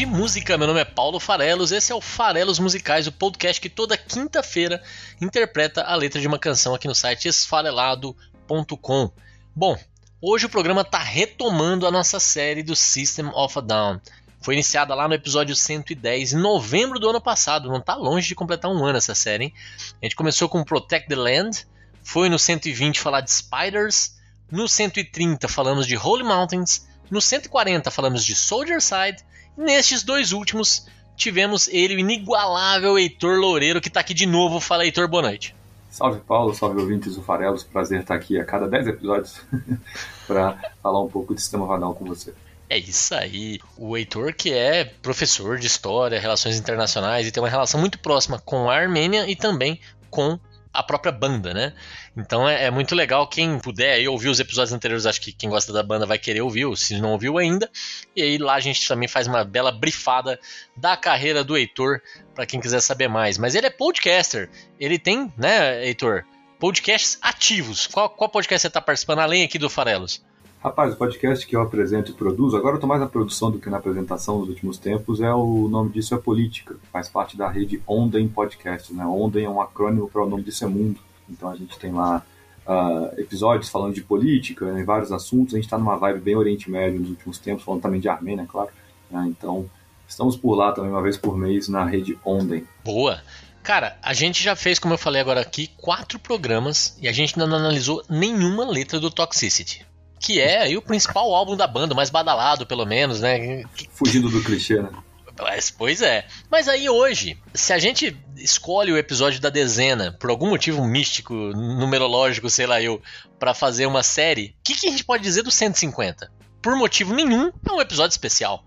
De música. Meu nome é Paulo Farelos. Esse é o Farelos Musicais, o podcast que toda quinta-feira interpreta a letra de uma canção aqui no site esfarelado.com. Bom, hoje o programa está retomando a nossa série do System of a Down. Foi iniciada lá no episódio 110, em novembro do ano passado. Não está longe de completar um ano essa série, hein? A gente começou com Protect the Land, foi no 120 falar de Spiders, no 130 falamos de Holy Mountains, no 140 falamos de Soldier Side, nestes dois últimos tivemos ele, o inigualável Heitor Loureiro, que está aqui de novo. Fala, Heitor, boa noite. Salve Paulo, salve ouvintes do Farelos, prazer estar aqui a cada 10 episódios para falar um pouco de sistema vanal com você. É isso aí. O Heitor, que é professor de História, Relações Internacionais e tem uma relação muito próxima com a Armênia e também com a própria banda, né? Então é, é muito legal. Quem puder aí ouvir os episódios anteriores, acho que quem gosta da banda vai querer ouvir, ou se não ouviu ainda. E aí lá a gente também faz uma bela brifada da carreira do Heitor, para quem quiser saber mais. Mas ele é podcaster. Ele tem, né, Heitor? Podcasts ativos. Qual, qual podcast você está participando, além aqui do Farelos? Rapaz, o podcast que eu apresento e produzo, agora eu estou mais na produção do que na apresentação nos últimos tempos, é o nome disso é Política, faz parte da rede Onden Podcast, né? Onden é um acrônimo para o nome disso é Mundo, então a gente tem lá uh, episódios falando de política, em vários assuntos, a gente está numa vibe bem Oriente Médio nos últimos tempos, falando também de Armênia, claro, né? então estamos por lá também uma vez por mês na rede Onden. Boa! Cara, a gente já fez, como eu falei agora aqui, quatro programas e a gente ainda não analisou nenhuma letra do Toxicity que é aí o principal álbum da banda, o mais badalado, pelo menos, né? Fugindo do clichê, né? Mas, pois é. Mas aí hoje, se a gente escolhe o episódio da dezena, por algum motivo místico, numerológico, sei lá eu, para fazer uma série, o que, que a gente pode dizer do 150? Por motivo nenhum, é um episódio especial.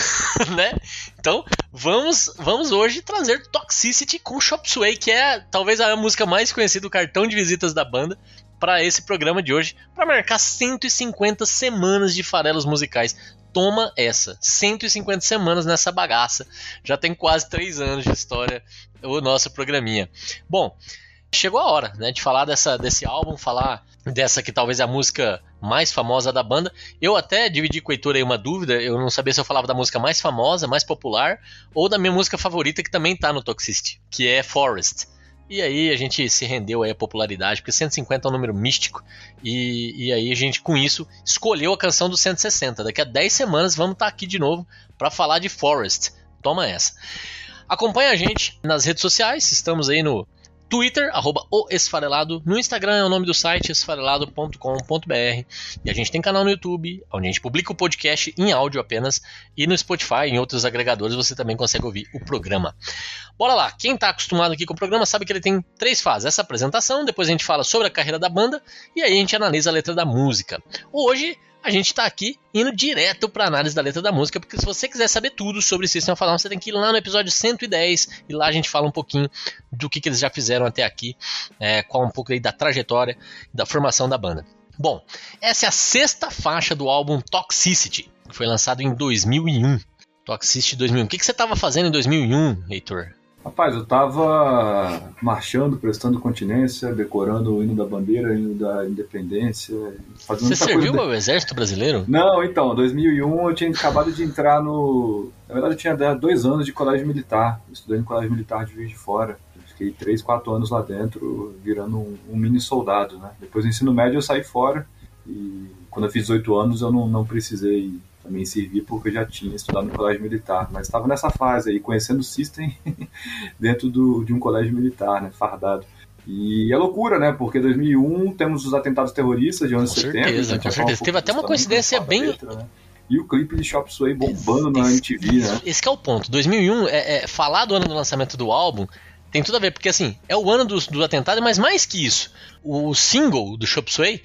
né? Então, vamos, vamos hoje trazer Toxicity com Shop Sway, que é talvez a música mais conhecida do cartão de visitas da banda para esse programa de hoje, para marcar 150 semanas de farelos musicais. Toma essa, 150 semanas nessa bagaça. Já tem quase 3 anos de história o nosso programinha. Bom, chegou a hora né, de falar dessa, desse álbum, falar dessa que talvez é a música mais famosa da banda. Eu até dividi com o Heitor aí uma dúvida, eu não sabia se eu falava da música mais famosa, mais popular, ou da minha música favorita que também tá no Toxicity, que é Forest. E aí a gente se rendeu aí à popularidade, porque 150 é um número místico, e, e aí a gente com isso escolheu a canção do 160. Daqui a 10 semanas vamos estar aqui de novo para falar de Forest. Toma essa. Acompanha a gente nas redes sociais, estamos aí no Twitter, arroba o Esfarelado. No Instagram é o nome do site, esfarelado.com.br. E a gente tem canal no YouTube, onde a gente publica o podcast em áudio apenas. E no Spotify em outros agregadores você também consegue ouvir o programa. Bora lá, quem está acostumado aqui com o programa sabe que ele tem três fases. Essa apresentação, depois a gente fala sobre a carreira da banda e aí a gente analisa a letra da música. Hoje a gente está aqui indo direto para análise da letra da música, porque se você quiser saber tudo sobre System of a Down, você tem que ir lá no episódio 110 e lá a gente fala um pouquinho do que, que eles já fizeram até aqui, é, qual um pouco aí da trajetória da formação da banda. Bom, essa é a sexta faixa do álbum Toxicity, que foi lançado em 2001. Toxicity 2001. O que, que você estava fazendo em 2001, Heitor? Rapaz, eu tava marchando, prestando continência, decorando o hino da bandeira, o hino da independência. Fazendo Você serviu ao exército brasileiro? Não, então, 2001 eu tinha acabado de entrar no... Na verdade eu tinha dois anos de colégio militar, eu estudei no colégio militar de Juiz de Fora. Fiquei três, quatro anos lá dentro, virando um, um, mini soldado, né? Depois do ensino médio eu saí fora e quando eu fiz 18 anos eu não, não precisei também servir porque eu já tinha estudado no colégio militar, mas estava nessa fase aí, conhecendo o System dentro do, de um colégio militar, né, fardado. E é loucura, né? Porque 2001 temos os atentados terroristas de 11 de setembro. Certeza, com certeza. Um Teve até uma coincidência bem. Letra, né? E o clipe de Chop Suey bombando esse, na MTV, né? Esse é o ponto. 2001, é, é, falar do ano do lançamento do álbum tem tudo a ver, porque assim, é o ano do, do atentado, mas mais que isso. O single do Chop Suey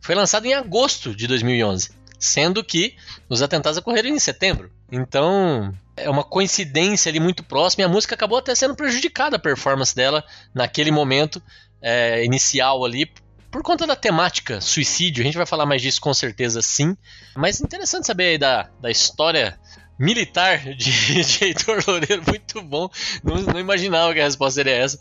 foi lançado em agosto de 2011 sendo que os atentados ocorreram em setembro. Então, é uma coincidência ali muito próxima e a música acabou até sendo prejudicada a performance dela naquele momento é, inicial ali por conta da temática suicídio. A gente vai falar mais disso com certeza sim. Mas interessante saber aí da, da história militar de, de Heitor Loureiro, muito bom. Não, não, imaginava que a resposta seria essa.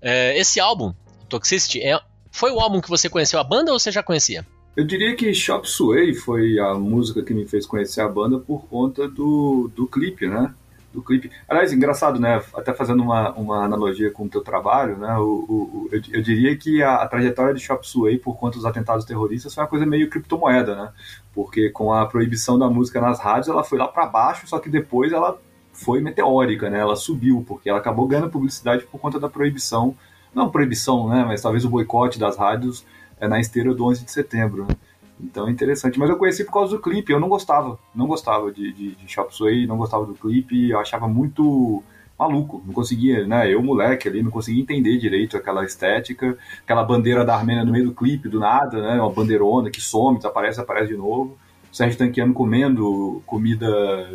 É, esse álbum, Toxicity, é, foi o álbum que você conheceu a banda ou você já conhecia? Eu diria que Shop Suey foi a música que me fez conhecer a banda por conta do, do clipe, né? Do clipe. Aliás, engraçado, né? Até fazendo uma, uma analogia com o teu trabalho, né? O, o, eu, eu, diria que a, a, trajetória de Shop Suey por conta dos atentados terroristas foi uma coisa meio criptomoeda, né? Porque com a proibição da música nas rádios, ela foi lá para baixo, só que depois ela foi meteórica, né? Ela subiu, porque ela acabou ganhando publicidade por conta da proibição. Não proibição, né? Mas talvez o boicote das rádios é na esteira do 11 de setembro. Né? Então é interessante. Mas eu conheci por causa do clipe. Eu não gostava, não gostava de, de, de Chop Suey, não gostava do clipe. Eu achava muito maluco, não conseguia, né? Eu, moleque ali, não conseguia entender direito aquela estética, aquela bandeira da Armênia no meio do clipe, do nada, né? Uma bandeirona que some, desaparece, aparece de novo. O Sérgio Tanquiano comendo comida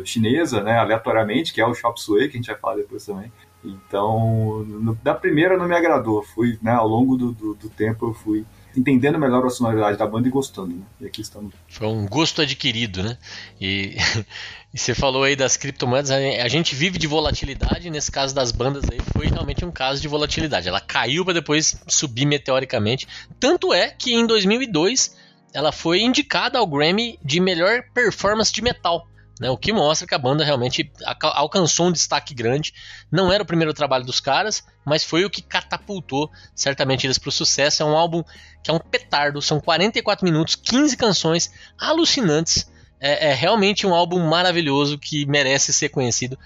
chinesa, né? Aleatoriamente, que é o Chop Suey, que a gente vai falar depois também. Então, no, da primeira não me agradou. Fui, né? Ao longo do, do, do tempo eu fui entendendo melhor a sonoridade da banda e gostando, né? E aqui estamos. Foi um gosto adquirido, né? E, e você falou aí das criptomoedas, a gente vive de volatilidade, nesse caso das bandas aí foi realmente um caso de volatilidade. Ela caiu para depois subir meteoricamente. Tanto é que em 2002 ela foi indicada ao Grammy de melhor performance de metal. Né, o que mostra que a banda realmente alcançou um destaque grande. Não era o primeiro trabalho dos caras, mas foi o que catapultou certamente eles para o sucesso. É um álbum que é um petardo, são 44 minutos, 15 canções alucinantes. É, é, realmente um álbum maravilhoso que merece ser conhecido.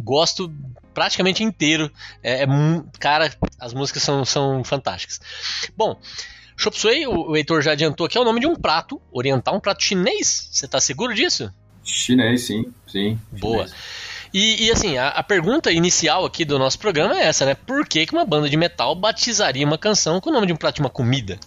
Gosto praticamente inteiro. É, é cara, as músicas são, são fantásticas. Bom, Chop Suey, o, o Heitor já adiantou aqui, é o nome de um prato oriental, um prato chinês. Você está seguro disso? Chinês, sim, sim. Boa. E, e, assim, a, a, pergunta inicial aqui do nosso programa é essa, né? Por que, que uma banda de metal batizaria uma canção com o nome de um prato de uma comida?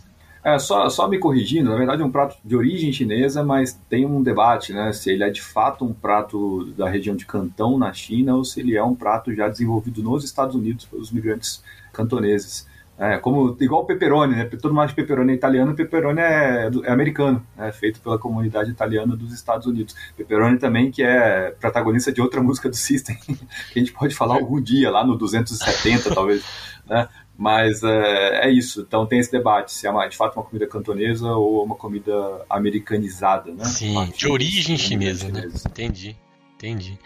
É, só, só me corrigindo, na verdade é um prato de origem chinesa, mas tem um debate, né? Se ele é de fato um prato da região de Cantão, na China, ou se ele é um prato já desenvolvido nos Estados Unidos pelos migrantes cantoneses. É, como, igual o pepperoni, né? Todo mundo acha que pepperoni é italiano, pepperoni é, é americano, é feito pela comunidade italiana dos Estados Unidos. Pepperoni também, que é protagonista de outra música do System, que a gente pode falar algum dia, lá no 270, talvez, né? Mas é, é, isso, então tem esse debate, se é uma, de fato uma comida cantonesa ou uma comida americanizada, né? Sim, de origem chinesa, né? Entendi. Entendi.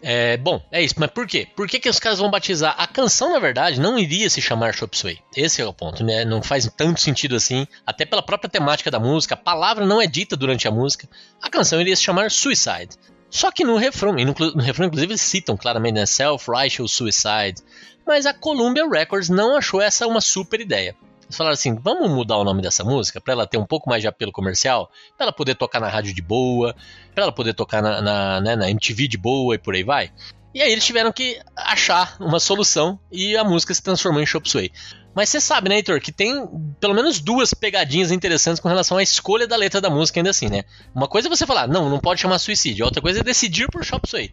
É, bom, é isso. Mas por quê? Por que, que os caras vão batizar? A canção, na verdade, não iria se chamar Chop Suey. Esse é o ponto, né? Não faz tanto sentido assim. Até pela própria temática da música. A palavra não é dita durante a música. A canção iria se chamar Suicide. Só que no refrão, e no, no refrão inclusive eles citam claramente, né? Self-Righteous Suicide. Mas a Columbia Records não achou essa uma super ideia. Eles falaram assim: vamos mudar o nome dessa música para ela ter um pouco mais de apelo comercial, para ela poder tocar na rádio de boa, para ela poder tocar na, na, né, na MTV de boa e por aí vai. E aí eles tiveram que achar uma solução e a música se transformou em Chop Suey. Mas você sabe, né, Heitor, que tem pelo menos duas pegadinhas interessantes com relação à escolha da letra da música, ainda assim, né? Uma coisa é você falar, não, não pode chamar suicídio. Outra coisa é decidir por Chop Suey.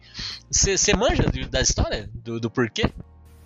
Você manja da história? Do, do porquê?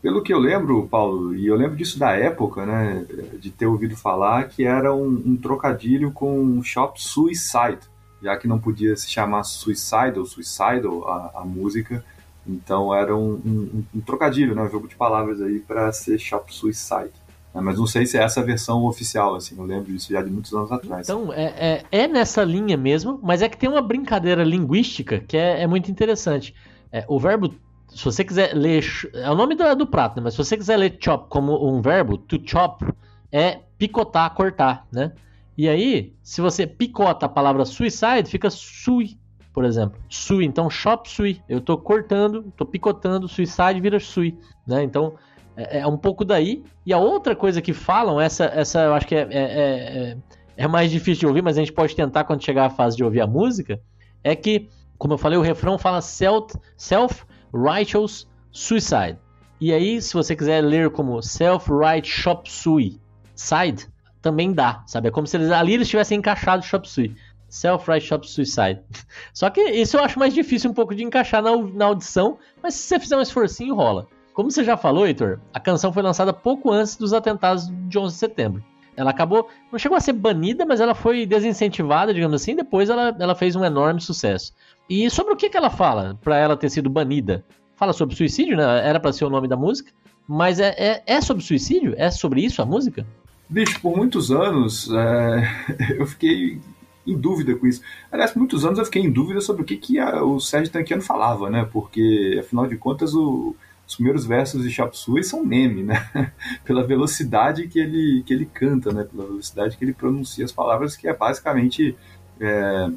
Pelo que eu lembro, Paulo, e eu lembro disso da época, né, de ter ouvido falar que era um, um trocadilho com Shop Suicide, já que não podia se chamar Suicide ou Suicidal a, a música, então era um, um, um, trocadilho, né, um jogo de palavras aí para ser Shop Suicide. Né, mas não sei se é essa a versão oficial, assim, eu lembro disso já de muitos anos atrás. Então, é, é, é nessa linha mesmo, mas é que tem uma brincadeira linguística que é, é muito interessante. É, o verbo se você quiser ler. É o nome do, do prato, né? Mas se você quiser ler chop como um verbo, to chop é picotar, cortar, né? E aí, se você picota a palavra suicide, fica sui, por exemplo. Sui, então chop sui. Eu tô cortando, tô picotando, suicide vira sui, né? Então é, é, um pouco daí. E a outra coisa que falam, essa, essa eu acho que é, é, é, é mais difícil de ouvir, mas a gente pode tentar quando chegar a fase de ouvir a música, é que, como eu falei, o refrão fala self, self Righteous Suicide. E aí, se você quiser ler como Self-Right Shop Suicide, também dá, sabe? É como se eles, ali eles tivessem encaixado Shop Suicide. Self-Right Shop Suicide. Só que isso eu acho mais difícil um pouco de encaixar na, na audição, mas se você fizer um esforcinho, rola. Como você já falou, Heitor, a canção foi lançada pouco antes dos atentados de 11 de setembro. Ela acabou, não chegou a ser banida, mas ela foi desincentivada, digamos assim, depois ela, ela fez um enorme sucesso. E sobre o que, que ela fala para ela ter sido banida? Fala sobre suicídio, né? Era para ser o nome da música, mas é, é, é, sobre suicídio? É sobre isso a música? Bicho, por muitos anos é, eu fiquei em dúvida com isso. Aliás, por muitos anos eu fiquei em dúvida sobre o que, que a, o Sérgio Tanquiano falava, né? Porque, afinal de contas, o, os primeiros versos de Chop Suey são meme, né? Pela velocidade que ele, que ele canta, né? Pela velocidade que ele pronuncia as palavras, que é basicamente é,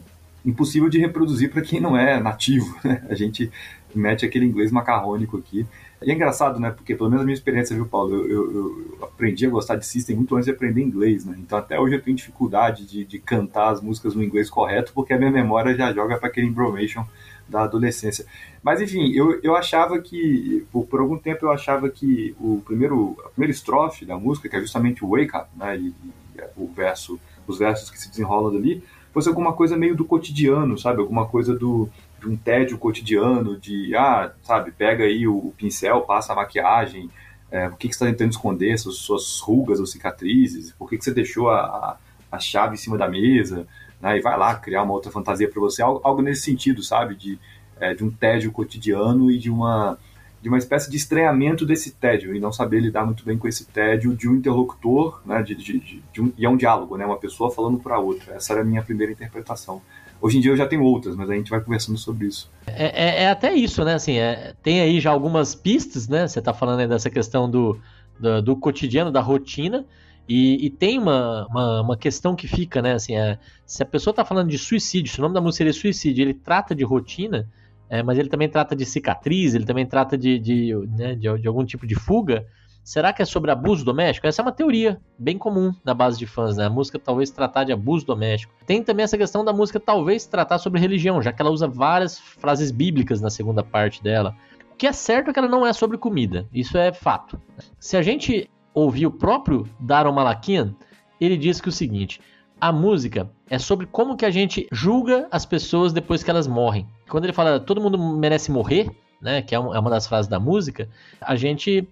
impossível de reproduzir para quem não é nativo, né? A gente mete aquele inglês macarrônico aqui. E é engraçado, né? Porque pelo menos a minha experiência, viu, Paulo? Eu, eu, eu, aprendi a gostar de System muito antes de aprender inglês, né? Então até hoje eu tenho dificuldade de, de cantar as músicas no inglês correto, porque a minha memória já joga para aquele embromation da adolescência. Mas enfim, eu, eu achava que, por, por algum tempo eu achava que o primeiro, a primeira estrofe da música, que é justamente o Wake Up, né? E, e o verso, os versos que se desenrolam dali, fosse alguma coisa meio do cotidiano, sabe? Alguma coisa do, de um tédio cotidiano, de, ah, sabe, pega aí o, o pincel, passa a maquiagem, é, o que, que você está tentando esconder, suas, suas rugas ou cicatrizes, por que, que você deixou a, a, a chave em cima da mesa, né, e vai lá criar uma outra fantasia para você, algo, algo, nesse sentido, sabe, de, é, de um tédio cotidiano e de uma, de uma espécie de estranhamento desse tédio, e não saber lidar muito bem com esse tédio de um interlocutor, né, de, de, de, de um, e é um diálogo, né, uma pessoa falando para outra, essa era a minha primeira interpretação. Hoje em dia eu já tenho outras, mas a gente vai conversando sobre isso. É, é, é até isso, né? Assim, é, tem aí já algumas pistas, né? Você está falando aí dessa questão do, do, do cotidiano, da rotina. E, e, tem uma, uma, uma, questão que fica, né? Assim, é, se a pessoa está falando de suicídio, se o nome da música seria suicídio, ele trata de rotina, é, mas ele também trata de cicatriz, ele também trata de, de, né, de, de algum tipo de fuga. Será que é sobre abuso doméstico? Essa é uma teoria bem comum na base de fãs, né? A música talvez tratar de abuso doméstico. Tem também essa questão da música talvez tratar sobre religião, já que ela usa várias frases bíblicas na segunda parte dela. O que é certo é que ela não é sobre comida, isso é fato. Se a gente ouvir o próprio Daron Malakian, ele diz que o seguinte: a música é sobre como que a gente julga as pessoas depois que elas morrem. Quando ele fala todo mundo merece morrer, né, que é uma é das frases da música, a gente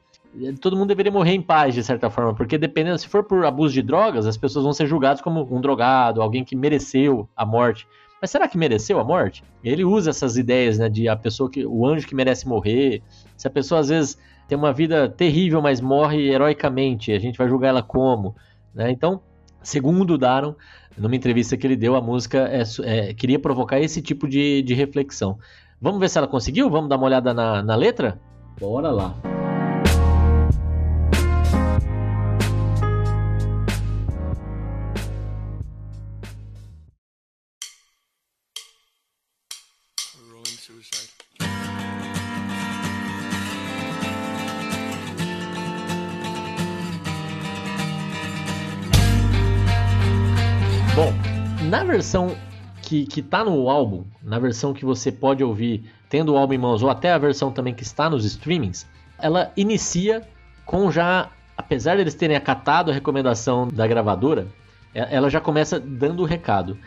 todo mundo deveria morrer em paz, de certa forma, porque dependendo, se for por abuso de drogas, as pessoas vão ser julgadas como um drogado, alguém que mereceu a morte. Mas será que mereceu a morte? Ele usa essas ideias, né, de a pessoa que o anjo que merece morrer. Se a pessoa às vezes tem uma vida terrível, mas morre heroicamente, a gente vai julgar ela como, né? Então, segundo Daron, numa entrevista que ele deu, a música é, é, queria provocar esse tipo de, de reflexão. Vamos ver se ela conseguiu? Vamos dar uma olhada na, na letra? Bora lá. Versão que, que tá no álbum, na versão que você pode ouvir tendo o álbum em mãos, ou até a versão também que está nos streamings, ela inicia com já, apesar deles terem acatado a recomendação da gravadora, é, ela já começa dando o recado.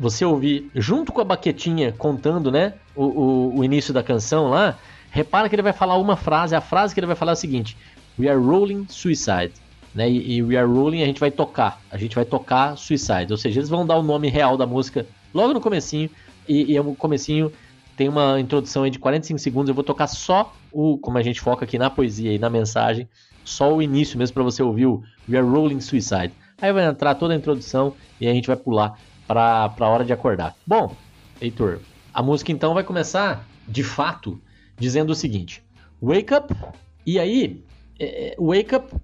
Você ouvir junto com a baquetinha contando né, o, o, o início da canção lá, repara que ele vai falar uma frase, a frase que ele vai falar é a seguinte: We are rolling suicide né? E, e We Are Rolling a gente vai tocar, a gente vai tocar Suicide, ou seja, eles vão dar o nome real da música logo no comecinho e, e o comecinho tem uma introdução aí de 45 segundos, eu vou tocar só o, como a gente foca aqui na poesia e na mensagem, só o início mesmo para você ouvir o We Are Rolling Suicide. Aí vai entrar toda a introdução e a gente vai pular para a hora de acordar. Bom, Heitor, a música então vai começar de fato dizendo o seguinte: Wake up, e aí, é, é wake up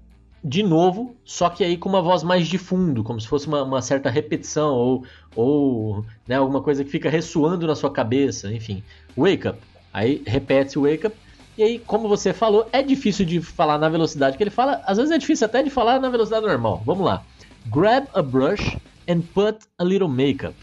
de novo, só que aí com uma voz mais de fundo, como se fosse uma, uma certa repetição ou, ou né, alguma coisa que fica ressoando na sua cabeça, enfim. Wake up. Aí repete o wake up. E aí, como você falou, é difícil de falar na velocidade que ele fala. Às vezes é difícil até de falar na velocidade normal. Vamos lá. Grab a brush and put a little makeup.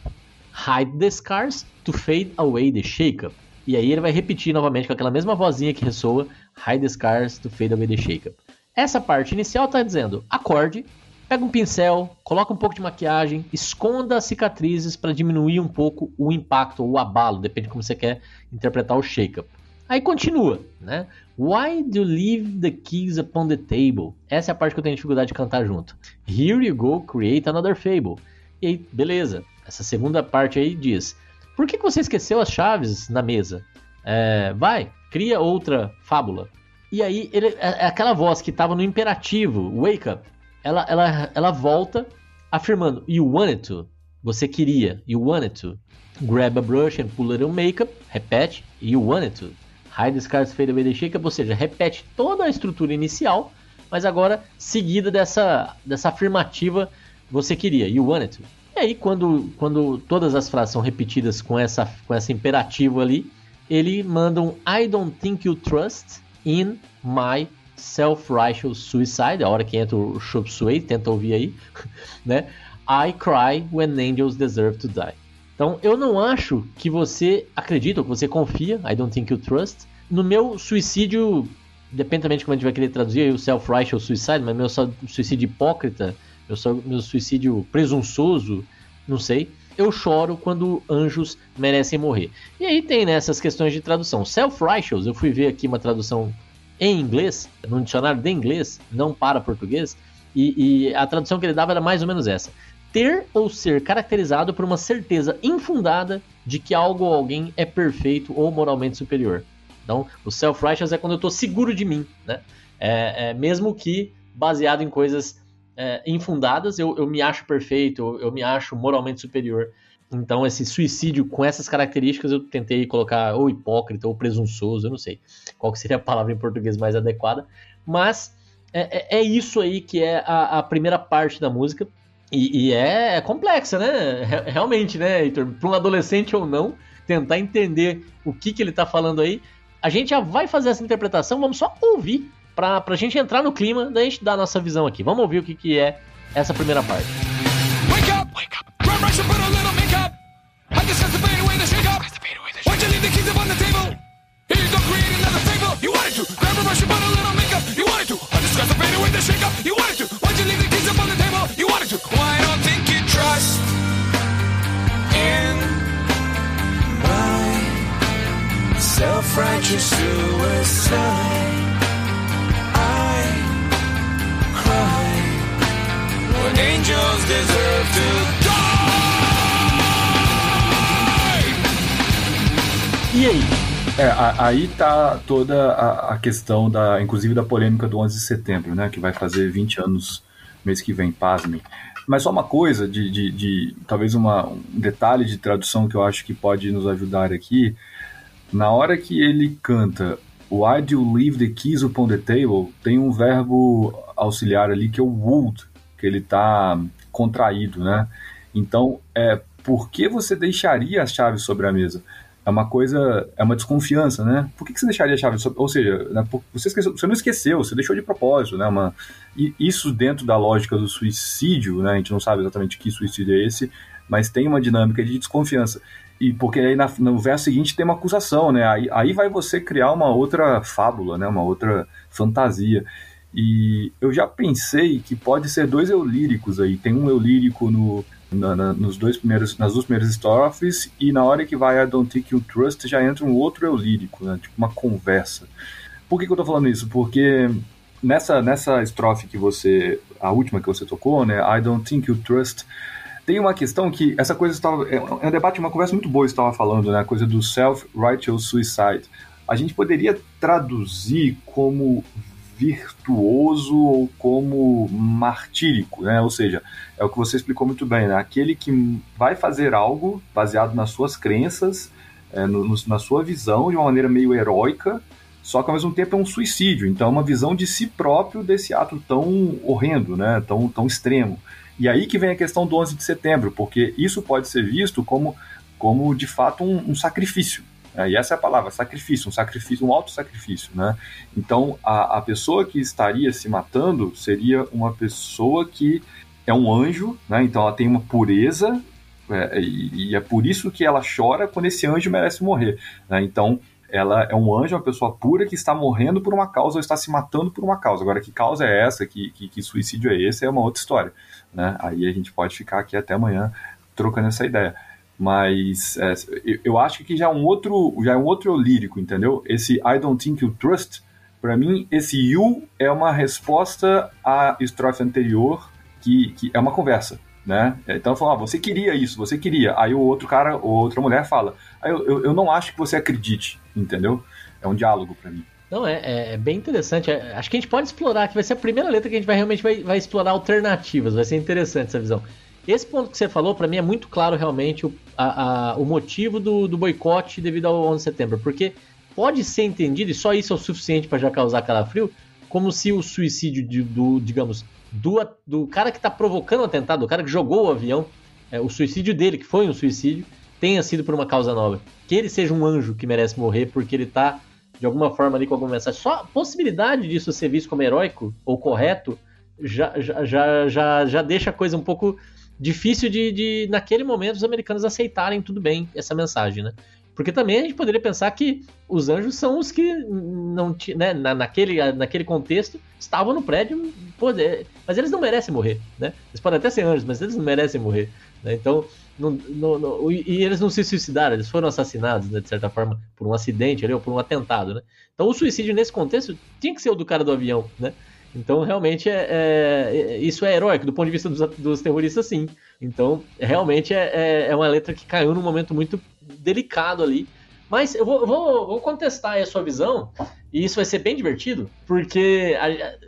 Hide the scars to fade away the shake-up. E aí ele vai repetir novamente com aquela mesma vozinha que ressoa. Hide the scars to fade away the shake-up. Essa parte inicial está dizendo acorde, Pega um pincel, coloca um pouco de maquiagem, esconda as cicatrizes para diminuir um pouco o impacto ou o abalo, depende de como você quer interpretar o shake-up. Aí continua, né? Why do you leave the keys upon the table? Essa é a parte que eu tenho dificuldade de cantar junto. Here you go, create another fable. E aí, beleza. Essa segunda parte aí diz: Por que, que você esqueceu as chaves na mesa? É, vai, cria outra fábula. E aí, ele, é, é aquela voz que estava no imperativo, wake up, ela, ela, ela volta afirmando: You wanted to. Você queria. You wanted to. Grab a brush and pull it on makeup. Repete. You wanted to. Hide scars fade away the shake, ou seja, repete toda a estrutura inicial, mas agora seguida dessa, dessa afirmativa você queria, you wanted to. E aí, quando, quando todas as frases são repetidas com essa, com essa imperativo ali, ele manda um I don't think you trust in my self-righteous suicide, a hora que entra o Chop Suey, tenta ouvir aí, né? I cry when angels deserve to die. Então, eu não acho que você acredita, ou que você confia, I don't think you trust, no meu suicídio, dependendo de como a gente vai querer traduzir, o self-righteous suicide, mas meu suicídio hipócrita, meu, meu suicídio presunçoso, não sei, eu choro quando anjos merecem morrer. E aí tem né, essas questões de tradução. Self-righteous, eu fui ver aqui uma tradução em inglês, no dicionário de inglês, não para português, e, e a tradução que ele dava era mais ou menos essa ter ou ser caracterizado por uma certeza infundada de que algo ou alguém é perfeito ou moralmente superior. Então, o self-righteous é quando eu estou seguro de mim, né? É, é, mesmo que baseado em coisas é, infundadas, eu, eu, me acho perfeito, eu, eu, me acho moralmente superior. Então, esse suicídio com essas características, eu tentei colocar ou hipócrita ou presunçoso, eu não sei qual seria a palavra em português mais adequada, mas é, é, é isso aí que é a, a primeira parte da música. E, e é, é, complexa, né? Realmente, né, Heitor? Para um adolescente ou não, tentar entender o que, que ele está falando aí. A gente já vai fazer essa interpretação, vamos só ouvir para a gente entrar no clima, da gente dar a nossa visão aqui. Vamos ouvir o que, que é essa primeira parte. Wake up, wake up. Self-righteous suicide? E aí? É, aí tá toda a, a, questão da, inclusive da polêmica do 11 de setembro, né, que vai fazer 20 anos mês que vem, pasmem. Mas só uma coisa de, de, de talvez uma, um detalhe de tradução que eu acho que pode nos ajudar aqui. Na hora que ele canta Why do you leave the keys upon the table? Tem um verbo auxiliar ali que é o would, que ele está contraído, né? Então, é por que você deixaria as chaves sobre a mesa? é uma coisa, é uma desconfiança, né? Por que, que você deixaria a chave? Ou seja, né, você, esqueceu, você não esqueceu, você deixou de propósito, né? Uma, e isso dentro da lógica do suicídio, né? A gente não sabe exatamente que suicídio é esse, mas tem uma dinâmica de desconfiança. E porque aí na, no verso seguinte tem uma acusação, né? Aí, aí vai você criar uma outra fábula, né? Uma outra fantasia. E eu já pensei que pode ser dois eu líricos aí. Tem um eu lírico no, na, na, nos dois primeiros, nas duas primeiras estrofes, e na hora que vai I Don't Think You Trust já entra um outro eu lírico, né? tipo uma conversa. Por que, que eu tô falando isso? Porque nessa, nessa estrofe que você, a última que você tocou, né, I Don't Think You Trust, tem uma questão que essa coisa estava, é um debate, uma conversa muito boa estava falando, né, a coisa do self-righteous suicide. A gente poderia traduzir como virtuoso ou como martírico, né? Ou seja, é o que você explicou muito bem, né? Aquele que vai fazer algo baseado nas suas crenças, é, no, na sua visão, de uma maneira meio heróica, só que ao mesmo tempo é um suicídio. Então, é uma visão de si próprio desse ato tão horrendo, né? Tão, tão extremo. E aí que vem a questão do 11 de setembro, porque isso pode ser visto como, como de fato um, um sacrifício. É, e essa é a palavra, sacrifício, um sacrifício, um auto-sacrifício, né? Então, a, a pessoa que estaria se matando seria uma pessoa que é um anjo, né? Então, ela tem uma pureza é, e, e, é por isso que ela chora quando esse anjo merece morrer. Né? Então, ela é um anjo, uma pessoa pura que está morrendo por uma causa ou está se matando por uma causa. Agora, que causa é essa, que, que, que suicídio é esse, é uma outra história. Né? Aí a gente pode ficar aqui até amanhã trocando essa ideia. Mas é, eu acho que já é um outro, já é um outro lírico, entendeu? Esse I don't think you trust, para mim, esse you é uma resposta à estrofe anterior, que, que é uma conversa né? Então falou, ah, você queria isso, você queria. Aí o outro cara, ou outra mulher fala, ah, eu, eu, eu não acho que você acredite, entendeu? É um diálogo para mim. Não, é, é, é bem interessante. É, acho que a gente pode explorar, que vai ser a primeira letra que a gente vai realmente vai, vai explorar alternativas. Vai ser interessante essa visão. Esse ponto que você falou, para mim, é muito claro realmente o, a, a, o motivo do, do boicote devido ao 11 de setembro. Porque pode ser entendido, e só isso é o suficiente para já causar calafrio, como se o suicídio de, do, digamos, do, do cara que está provocando o atentado, do cara que jogou o avião, é, o suicídio dele, que foi um suicídio, tenha sido por uma causa nova. Que ele seja um anjo que merece morrer porque ele está de alguma forma ali com alguma mensagem. Só a possibilidade disso ser visto como heróico ou correto já, já, já, já, já deixa a coisa um pouco difícil de, de, naquele momento, os americanos aceitarem tudo bem essa mensagem, né? Porque também a gente poderia pensar que os anjos são os que não né, na, naquele, naquele contexto estavam no prédio, pô, é, mas eles não merecem morrer, né? Eles podem até ser anjos, mas eles não merecem morrer, né? Então, não, não, não, e eles não se suicidaram, eles foram assassinados, né, de certa forma, por um acidente ali, ou por um atentado, né? Então o suicídio nesse contexto tinha que ser o do cara do avião, né? Então, realmente, é, é, isso é heróico, do ponto de vista dos, dos terroristas, sim. Então, realmente, é, é, é uma letra que caiu num momento muito delicado ali. Mas eu vou, vou, vou contestar a sua visão, e isso vai ser bem divertido, porque,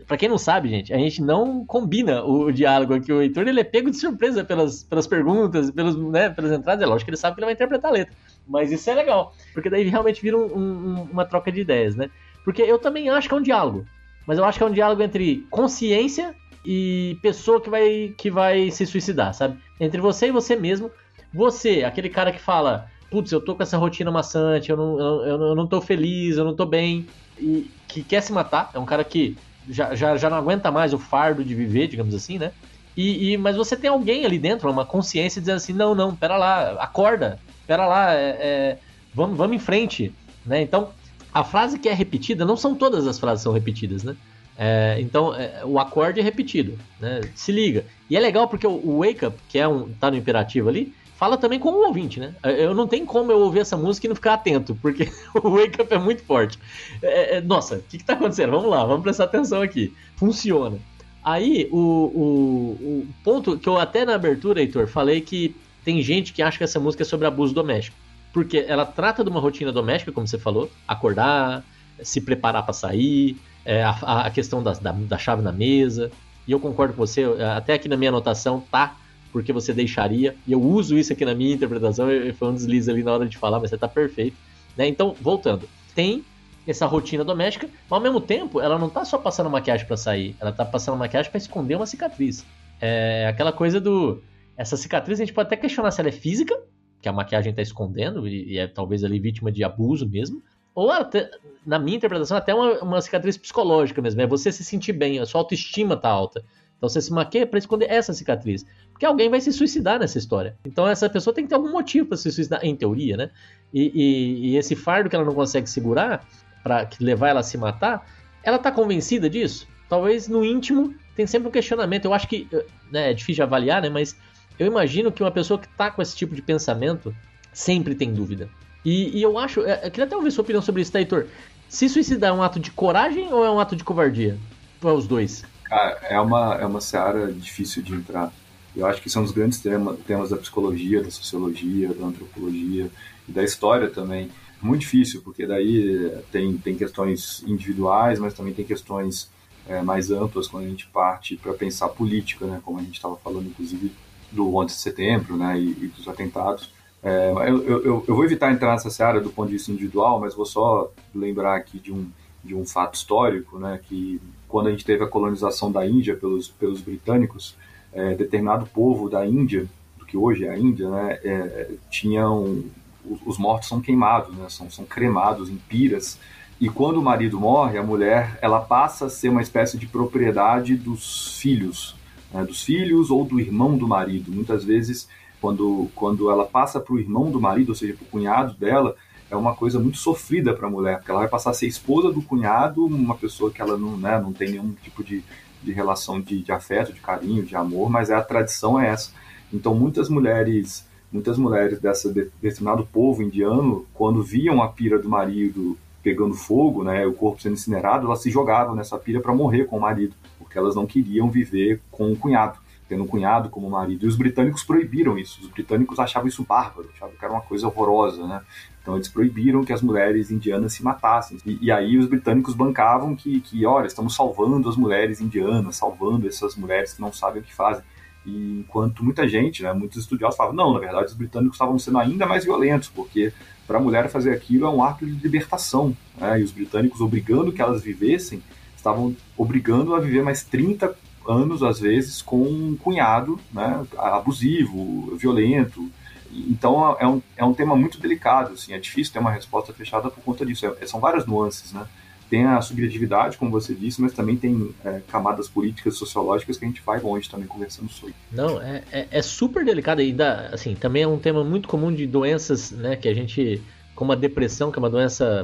para quem não sabe, gente, a gente não combina o diálogo aqui. O Heitor ele é pego de surpresa pelas, pelas perguntas, pelos, né, pelas entradas. É lógico que ele sabe que ele vai interpretar a letra. Mas isso é legal, porque daí realmente vira um, um, uma troca de ideias, né? Porque eu também acho que é um diálogo, mas eu acho que é um diálogo entre consciência e pessoa que vai, que vai se suicidar, sabe? Entre você e você mesmo. Você, aquele cara que fala putz, eu tô com essa rotina maçante, eu não, eu, eu não tô feliz, eu não tô bem, e que quer se matar, é um cara que já, já, já não aguenta mais o fardo de viver, digamos assim, né? E, e, mas você tem alguém ali dentro, uma consciência dizendo assim, não, não, pera lá, acorda, pera lá, é, é, vamos, vamos em frente, né? Então, a frase que é repetida, não são todas as frases são repetidas, né? É, então, é, o acorde é repetido, né? Se liga. E é legal porque o, o wake up, que é um, tá no imperativo ali, fala também como ouvinte, né? Eu não tenho como eu ouvir essa música e não ficar atento, porque o Wake Up é muito forte. É, é, nossa, o que, que tá acontecendo? Vamos lá, vamos prestar atenção aqui. Funciona. Aí, o, o, o ponto que eu até na abertura, Heitor, falei que tem gente que acha que essa música é sobre abuso doméstico. Porque ela trata de uma rotina doméstica, como você falou, acordar, se preparar para sair, é, a, a, questão da, da, da chave na mesa. E eu concordo com você, até aqui na minha anotação tá porque você deixaria. E eu uso isso aqui na minha interpretação, foi um deslize ali na hora de falar, mas você tá perfeito. Né? Então, voltando, tem essa rotina doméstica, mas ao mesmo tempo ela não tá só passando maquiagem para sair, ela tá passando maquiagem para esconder uma cicatriz. É aquela coisa do. Essa cicatriz a gente pode até questionar se ela é física, que a maquiagem tá escondendo, e, é talvez ali vítima de abuso mesmo, ou até, na minha interpretação, até uma, uma cicatriz psicológica mesmo, é você se sentir bem, a sua autoestima tá alta. Então você se maquia para esconder essa cicatriz. Porque alguém vai se suicidar nessa história. Então essa pessoa tem que ter algum motivo para se suicidar, em teoria, né? E, e, e, esse fardo que ela não consegue segurar, para levar ela a se matar, ela tá convencida disso? Talvez no íntimo tem sempre um questionamento. Eu acho que né, é difícil de avaliar, né? Mas eu imagino que uma pessoa que tá com esse tipo de pensamento sempre tem dúvida. E, e eu acho. É, eu queria até ouvir sua opinião sobre isso, tá, Heitor? Se suicidar é um ato de coragem ou é um ato de covardia? Ou é os dois? É uma, é uma seara difícil de entrar. Eu acho que são os grandes tema, temas da psicologia, da sociologia, da antropologia e da história também. Muito difícil, porque daí tem, tem questões individuais, mas também tem questões é, mais amplas quando a gente parte para pensar política, né? como a gente estava falando, inclusive, do 11 de setembro né? e, e dos atentados. É, eu, eu, eu, vou evitar entrar nessa seara do ponto de vista individual, mas vou só lembrar aqui de um, de um fato histórico, né, que quando a gente teve a colonização da Índia pelos, pelos britânicos, é, determinado povo da Índia, do que hoje é a Índia, né, é, tinham os mortos são queimados, né, são, são cremados em piras. E quando o marido morre, a mulher ela passa a ser uma espécie de propriedade dos filhos, né, dos filhos ou do irmão do marido. Muitas vezes, quando, quando ela passa para o irmão do marido, ou seja, para o cunhado dela, é uma coisa muito sofrida para a mulher, porque ela vai passar a ser esposa do cunhado, uma pessoa que ela não, né, não tem nenhum tipo de, de relação de, de afeto, de carinho, de amor, mas é a tradição é essa. Então muitas mulheres, muitas mulheres dessa de, determinado povo indiano, quando viam a pira do marido pegando fogo, né, o corpo sendo incinerado, elas se jogavam nessa pira para morrer com o marido, porque elas não queriam viver com o cunhado tendo um cunhado como marido. E os britânicos proibiram isso. Os britânicos achavam isso bárbaro, achavam que era uma coisa horrorosa, né? Então eles proibiram que as mulheres indianas se matassem. E, e, aí os britânicos bancavam que, que, olha, estamos salvando as mulheres indianas, salvando essas mulheres que não sabem o que fazem. E enquanto muita gente, né, muitos estudiosos falavam, não, na verdade os britânicos estavam sendo ainda mais violentos, porque para a mulher fazer aquilo é um ato de libertação. Né? E os britânicos, obrigando que elas vivessem, estavam obrigando a viver mais 30, anos, às vezes, com um cunhado né, abusivo, violento. Então é um, é um tema muito delicado, assim, é difícil ter uma resposta fechada por conta disso. É, são várias nuances, né? Tem a subjetividade, como você disse, mas também tem é, camadas políticas, sociológicas que a gente vai longe também conversando sobre. Não, é, é, é super delicado e dá, assim, também é um tema muito comum de doenças, né, que a gente, como a depressão, que é uma doença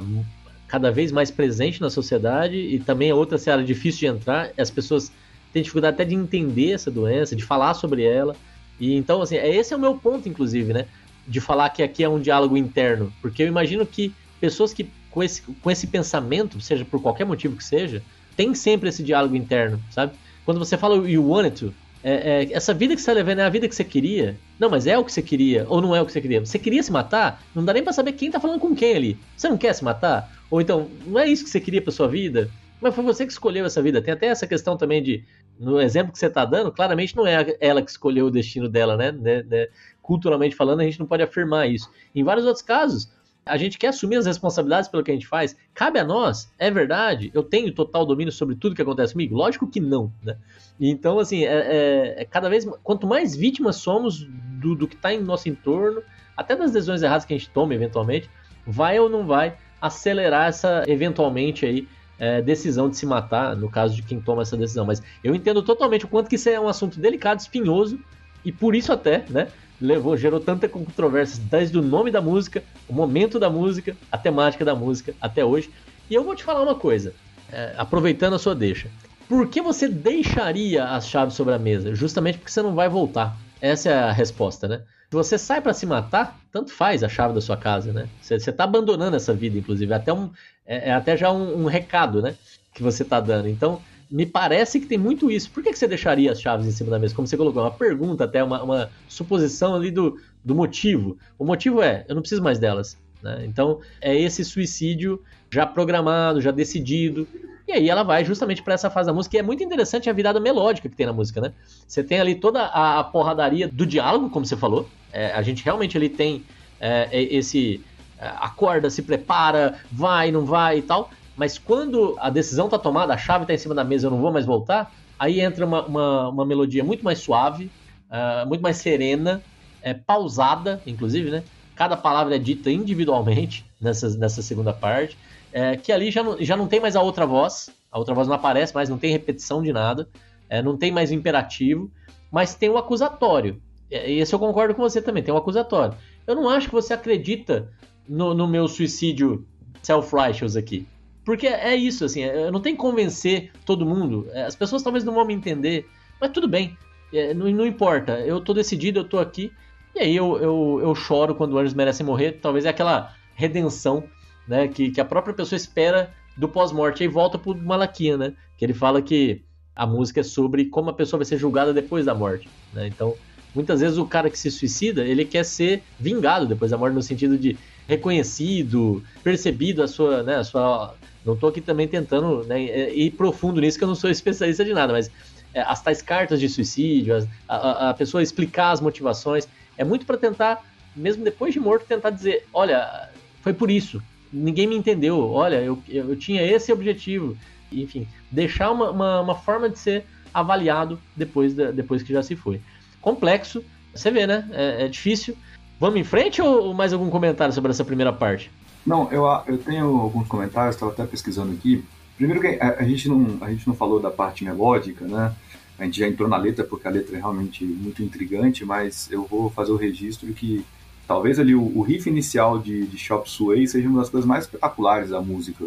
cada vez mais presente na sociedade e também é outra seara difícil de entrar, as pessoas tem dificuldade até de entender essa doença, de falar sobre ela. E então, assim, é, esse é o meu ponto, inclusive, né? De falar que aqui é um diálogo interno. Porque eu imagino que pessoas que com esse, com esse pensamento, seja por qualquer motivo que seja, tem sempre esse diálogo interno, sabe? Quando você fala you want it to, é, é, essa vida que você está levando é a vida que você queria? Não, mas é o que você queria, ou não é o que você queria? Você queria se matar? Não dá nem pra saber quem tá falando com quem ali. Você não quer se matar? Ou então, não é isso que você queria pra sua vida? Mas foi você que escolheu essa vida. Tem até essa questão também de, no exemplo que você está dando, claramente não é ela que escolheu o destino dela, né? né? né? Culturalmente falando, a gente não pode afirmar isso. Em vários outros casos, a gente quer assumir as responsabilidades pelo que a gente faz. Cabe a nós, é verdade, eu tenho total domínio sobre tudo que acontece comigo? Lógico que não, né? Então, assim, é, é, é cada vez, quanto mais vítimas somos do, do que está em nosso entorno, até das decisões erradas que a gente toma eventualmente, vai ou não vai acelerar essa, eventualmente aí, é, decisão de se matar, no caso de quem toma essa decisão. Mas eu entendo totalmente o quanto que isso é um assunto delicado, espinhoso, e por isso até, né, levou, gerou tanta controvérsia desde o nome da música, o momento da música, a temática da música, até hoje. E eu vou te falar uma coisa, é, aproveitando a sua deixa. Por que você deixaria as chaves sobre a mesa? Justamente porque você não vai voltar. Essa é a resposta, né? Se você sai para se matar, tanto faz a chave da sua casa, né? Você, está abandonando essa vida, inclusive. É até um, é, é até já um, um, recado, né? Que você está dando. Então, me parece que tem muito isso. Por que, que você deixaria as chaves em cima da mesa? Como você colocou, uma pergunta, até uma, uma suposição ali do, do motivo. O motivo é, eu não preciso mais delas. Né? Então, é esse suicídio já programado, já decidido. E aí ela vai justamente para essa fase da música, e é muito interessante a virada melódica que tem na música, né? Você tem ali toda a, porradaria do diálogo, como você falou. É, a gente realmente ali tem é, esse. É, acorda, se prepara, vai, não vai e tal. Mas quando a decisão tá tomada, a chave tá em cima da mesa, eu não vou mais voltar, aí entra uma, uma, uma melodia muito mais suave, uh, muito mais serena, é, pausada, inclusive, né? Cada palavra é dita individualmente nessa, nessa segunda parte é, que ali já não, já não tem mais a outra voz, a outra voz não aparece mais, não tem repetição de nada, é, não tem mais imperativo, mas tem o acusatório. É, e esse eu concordo com você também, tem o acusatório. Eu não acho que você acredita no, no meu suicídio self-righteous aqui. Porque é isso, assim, eu não tenho que convencer todo mundo. É, as pessoas talvez não vão me entender, mas tudo bem, é, não, não, importa. Eu tô decidido, eu tô aqui. E aí eu, eu, eu choro quando anjos merecem morrer. Talvez é aquela redenção né? Que, que a própria pessoa espera do pós-morte. Aí volta pro Malaquia, né? Que ele fala que a música é sobre como a pessoa vai ser julgada depois da morte, né? Então, muitas vezes o cara que se suicida, ele quer ser vingado depois da morte no sentido de reconhecido, percebido a sua, né, a sua não tô aqui também tentando né, ir profundo nisso, que eu não sou especialista de nada, mas é, as tais cartas de suicídio, as, a, a, pessoa explicar as motivações, é muito para tentar, mesmo depois de morto, tentar dizer, olha, foi por isso, ninguém me entendeu. Olha, eu, eu tinha esse objetivo. Enfim, deixar uma, uma, uma forma de ser avaliado depois, depois que já se foi. Complexo, você vê, né? É, é difícil. Vamos em frente ou mais algum comentário sobre essa primeira parte? Não, eu, eu tenho alguns comentários, estava até pesquisando aqui. Primeiro que a, a, gente não, a gente não falou da parte melódica, né? A gente já entrou na letra porque a letra é realmente muito intrigante, mas eu vou fazer o registro que talvez ali o, o riff inicial de, de Shop Sway seja uma das coisas mais espetaculares da música,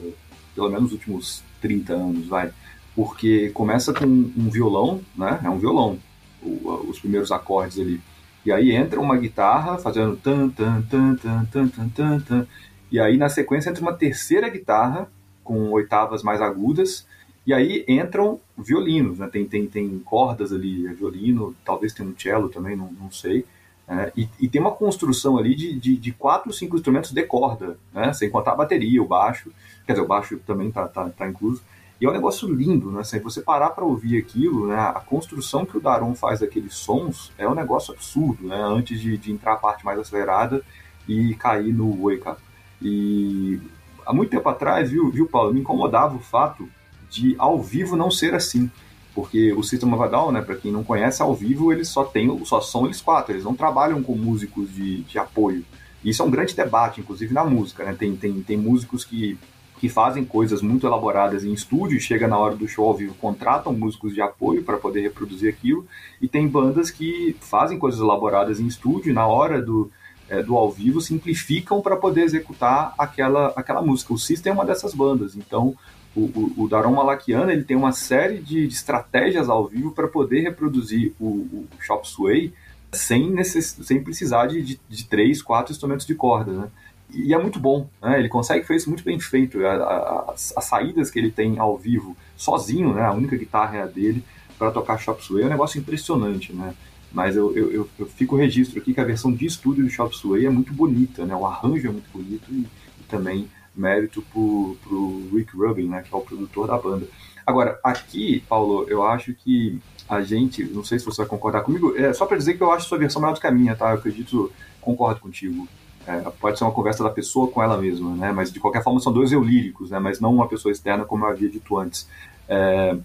pelo menos nos últimos 30 anos, vai. Porque começa com um violão, né? É um violão, os primeiros acordes ali. E aí entra uma guitarra fazendo tan tan tan tan tan tan tan, tan. e aí na sequência entra uma terceira guitarra com oitavas mais agudas e aí entram violinos, né? Tem, tem, tem cordas ali, é violino, talvez tenha um cello também, não, não sei. É, e, e, tem uma construção ali de, de, de, quatro, cinco instrumentos de corda, né? sem contar a bateria, o baixo. Quer dizer, o baixo também está tá, tá incluso. E é um negócio lindo, né? Se você parar para ouvir aquilo, né? A construção que o Daron faz daqueles sons é um negócio absurdo, né? Antes de, de entrar a parte mais acelerada e cair no wake up. E há muito tempo atrás, viu, viu Paulo, me incomodava o fato de ao vivo não ser assim. Porque o System of a Down, né, para quem não conhece, ao vivo eles só tem, só são eles quatro, eles não trabalham com músicos de, de apoio. Isso é um grande debate, inclusive na música, né? Tem, tem, tem músicos que, que fazem coisas muito elaboradas em estúdio chega na hora do show ao vivo, contratam músicos de apoio para poder reproduzir aquilo. E tem bandas que fazem coisas elaboradas em estúdio e na hora do, é, do ao vivo simplificam para poder executar aquela, aquela música. O System é uma dessas bandas, então o, o, o Daron Malakian ele tem uma série de, de estratégias ao vivo para poder reproduzir o, o Chop Suey sem, necess, sem precisar de, de, de, três, quatro instrumentos de corda, né? E é muito bom, né? Ele consegue fazer isso muito bem feito. As, as, saídas que ele tem ao vivo, sozinho, né? A única guitarra é a dele para tocar Chop Suey é um negócio impressionante, né? Mas eu, eu, eu, fico registro aqui que a versão de estúdio do Chop Suey é muito bonita, né? O arranjo é muito bonito e, e também mérito pro, pro Rick Rubin, né, que é o produtor da banda. Agora, aqui, Paulo, eu acho que a gente, não sei se você vai concordar comigo, é só para dizer que eu acho sua versão melhor do que a minha, tá? Eu acredito, concordo contigo. É, pode ser uma conversa da pessoa com ela mesma, né? Mas de qualquer forma são dois eu líricos, né? Mas não uma pessoa externa, como eu havia dito antes. É,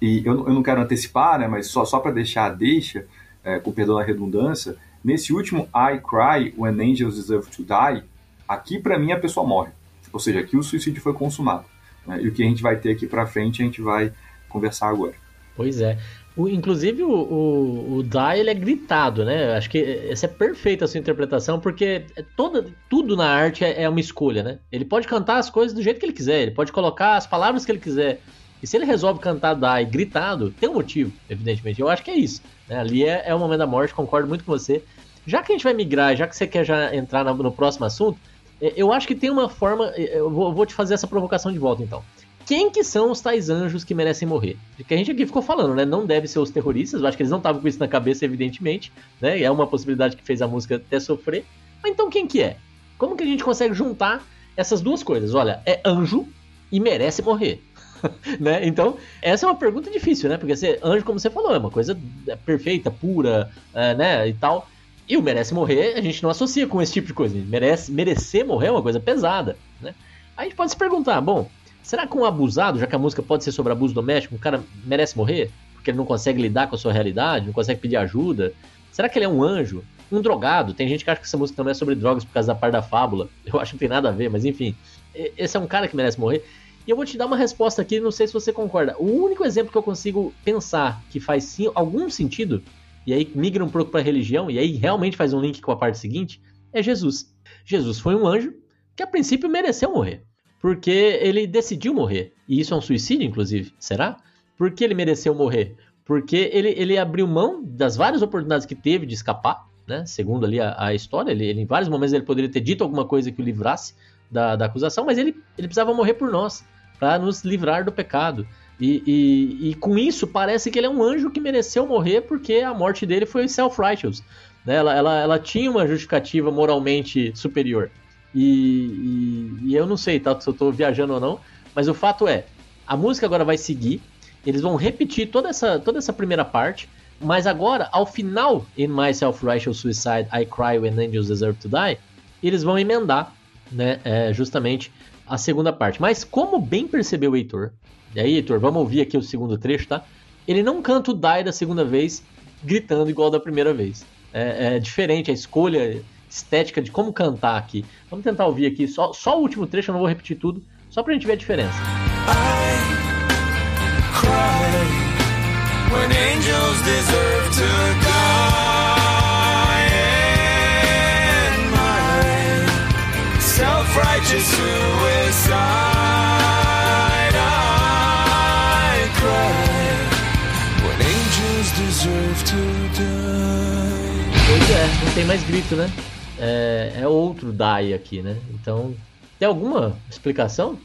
e eu, eu não quero antecipar, né? Mas só, só para deixar a deixa, é, com perdão da redundância, nesse último I Cry When Angels Deserve to Die, aqui para mim a pessoa morre. Ou seja, aqui o suicídio foi consumado. Né? E o que a gente vai ter aqui para frente, a gente vai conversar agora. Pois é. O, inclusive o, o, o Die ele é gritado, né? Acho que essa é perfeita a sua interpretação, porque é toda, tudo na arte é, é, uma escolha, né? Ele pode cantar as coisas do jeito que ele quiser, ele pode colocar as palavras que ele quiser. E se ele resolve cantar Die gritado, tem um motivo, evidentemente. Eu acho que é isso. Né? Ali é, é o momento da morte, concordo muito com você. Já que a gente vai migrar, já que você quer já entrar no, no próximo assunto, é, eu acho que tem uma forma. É, eu vou te fazer essa provocação de volta então. Quem que são os tais anjos que merecem morrer? Que a gente aqui ficou falando, né? Não deve ser os terroristas. Eu acho que eles não estavam com isso na cabeça, evidentemente. Né? É uma possibilidade que fez a música até sofrer. Mas então quem que é? Como que a gente consegue juntar essas duas coisas? Olha, é anjo e merece morrer. né? Então, essa é uma pergunta difícil, né? Porque ser anjo, como você falou, é uma coisa perfeita, pura, é, né? E tal. E o merece morrer, a gente não associa com esse tipo de coisa. Merece, merecer morrer é uma coisa pesada, né? Aí a gente pode se perguntar, bom, será que um abusado, já que a música pode ser sobre abuso doméstico, um cara merece morrer? Porque ele não consegue lidar com a sua realidade, não consegue pedir ajuda? Será que ele é um anjo? Um drogado? Tem gente que acha que essa música também é sobre drogas por causa da parte da fábula. Eu acho que não tem nada a ver, mas enfim. Esse é um cara que merece morrer. E eu vou te dar uma resposta aqui, não sei se você concorda. O único exemplo que eu consigo pensar que faz sim, algum sentido e aí migra um pouco para a religião, e aí realmente faz um link com a parte seguinte, é Jesus. Jesus foi um anjo que a princípio mereceu morrer, porque ele decidiu morrer. E isso é um suicídio, inclusive, será? Por que ele mereceu morrer? Porque ele, ele abriu mão das várias oportunidades que teve de escapar, né? Segundo ali a, a história, ele, ele, em vários momentos ele poderia ter dito alguma coisa que o livrasse da, da acusação, mas ele, ele precisava morrer por nós, para nos livrar do pecado. E, e, e, com isso parece que ele é um anjo que mereceu morrer porque a morte dele foi self-righteous. Né? Ela, ela, ela, tinha uma justificativa moralmente superior. E, e, eu não sei tá, se eu estou viajando ou não, mas o fato é, a música agora vai seguir, eles vão repetir toda essa, toda essa primeira parte, mas agora, ao final, In My Self-Righteous Suicide, I Cry When Angels Deserve to Die, eles vão emendar né, é, justamente a segunda parte. Mas como bem percebeu o Heitor, e aí, Heitor, vamos ouvir aqui o segundo trecho, tá? Ele não canta o Die da segunda vez gritando igual da primeira vez. É, é diferente a escolha estética de como cantar aqui. Vamos tentar ouvir aqui só, só o último trecho, eu não vou repetir tudo, só pra gente ver a diferença. Self-righteous suicide. I cry when angels deserve to die. Pois é, não tem mais grito, né? É, é outro die aqui, né? Então, tem alguma explicação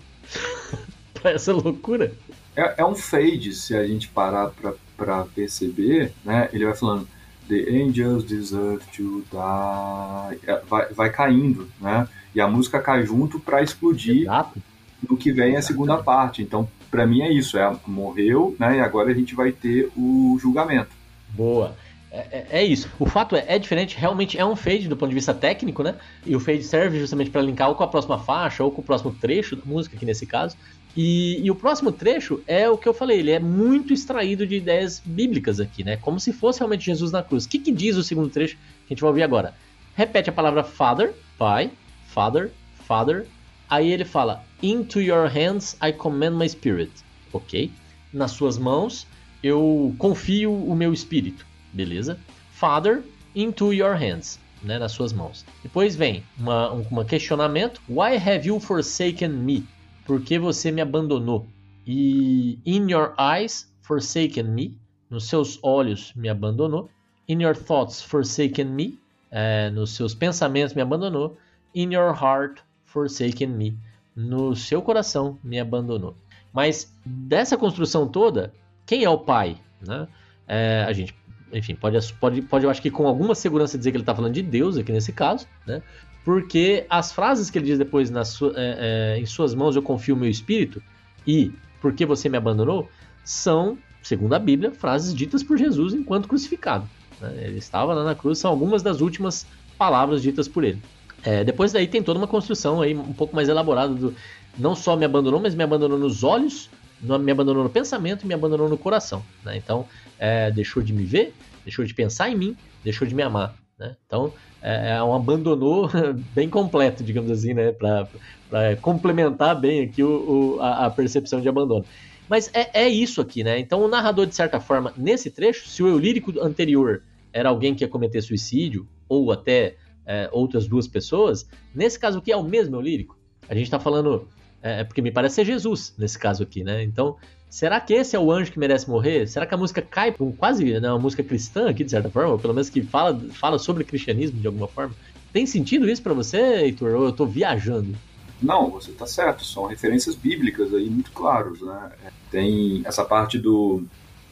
para essa loucura? É, é, um fade, se a gente parar para perceber, né? Ele vai falando The angels deserve to die. É, vai, vai caindo, né? E a música cai junto para explodir Exato. no que vem a segunda parte. Então, para mim é isso, é morreu, né? E agora a gente vai ter o julgamento. Boa. É, é, é, isso. O fato é, é diferente, realmente é um fade do ponto de vista técnico, né? E o fade serve justamente para linkar ou com a próxima faixa ou com o próximo trecho da música, aqui nesse caso. E, e, o próximo trecho é o que eu falei, ele é muito extraído de ideias bíblicas aqui, né? Como se fosse realmente Jesus na cruz. O que, que diz o segundo trecho que a gente vai ouvir agora? Repete a palavra Father, Pai, Father, Father. Aí ele fala: Into your hands I commend my spirit. Ok? Nas suas mãos eu confio o meu espírito beleza? Father, into your hands, né, nas suas mãos. Depois vem uma, um questionamento: Why have you forsaken me? Por que você me abandonou? E in your eyes forsaken me, nos seus olhos me abandonou. In your thoughts forsaken me, é, nos seus pensamentos me abandonou. In your heart forsaken me, no seu coração me abandonou. Mas dessa construção toda, quem é o pai? Né? É, a gente enfim, pode, pode, pode eu acho que com alguma segurança dizer que ele está falando de Deus aqui nesse caso, né? Porque as frases que ele diz depois sua, é, é, em suas mãos eu confio o meu espírito e por que você me abandonou são, segundo a Bíblia, frases ditas por Jesus enquanto crucificado. Né? Ele estava lá na cruz, são algumas das últimas palavras ditas por ele. É, depois daí tem toda uma construção aí um pouco mais elaborada do não só me abandonou, mas me abandonou nos olhos, me abandonou no pensamento e me abandonou no coração. Né? Então, é, deixou de me ver, deixou de pensar em mim, deixou de me amar. Né? Então, é, é um abandonou bem completo, digamos assim, né? para complementar bem aqui o, o a, a, percepção de abandono. Mas é, é isso aqui, né? Então, o narrador, de certa forma, nesse trecho, se o eu lírico anterior era alguém que ia cometer suicídio, ou até é, outras duas pessoas, nesse caso aqui é o mesmo eu lírico. A gente está falando é, é, porque me parece ser Jesus nesse caso aqui, né? Então, será que esse é o anjo que merece morrer? Será que a música cai para um quase né, uma música cristã aqui, de certa forma? Ou pelo menos que fala, fala sobre cristianismo de alguma forma? Tem sentido isso para você, Heitor? Ou eu estou viajando? Não, você está certo. São referências bíblicas aí muito claros, né? Tem essa parte do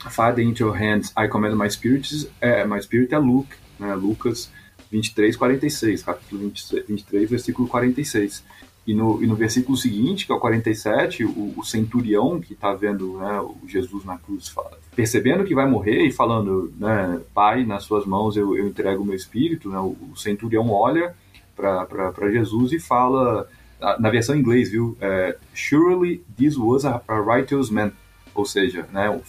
Father into your hands, I command my spirit, é, my spirit é Luke, né? Lucas 23, 46, capítulo 23, versículo 46. E no, e no versículo seguinte, que é o 47, o, o centurião que está vendo né, o Jesus na cruz, fala, percebendo que vai morrer e falando, né, Pai, nas suas mãos eu, eu entrego o meu espírito, né, o, o centurião olha para Jesus e fala, na versão em inglês, viu? É, Surely this was a, a righteous man. Ou seja, né,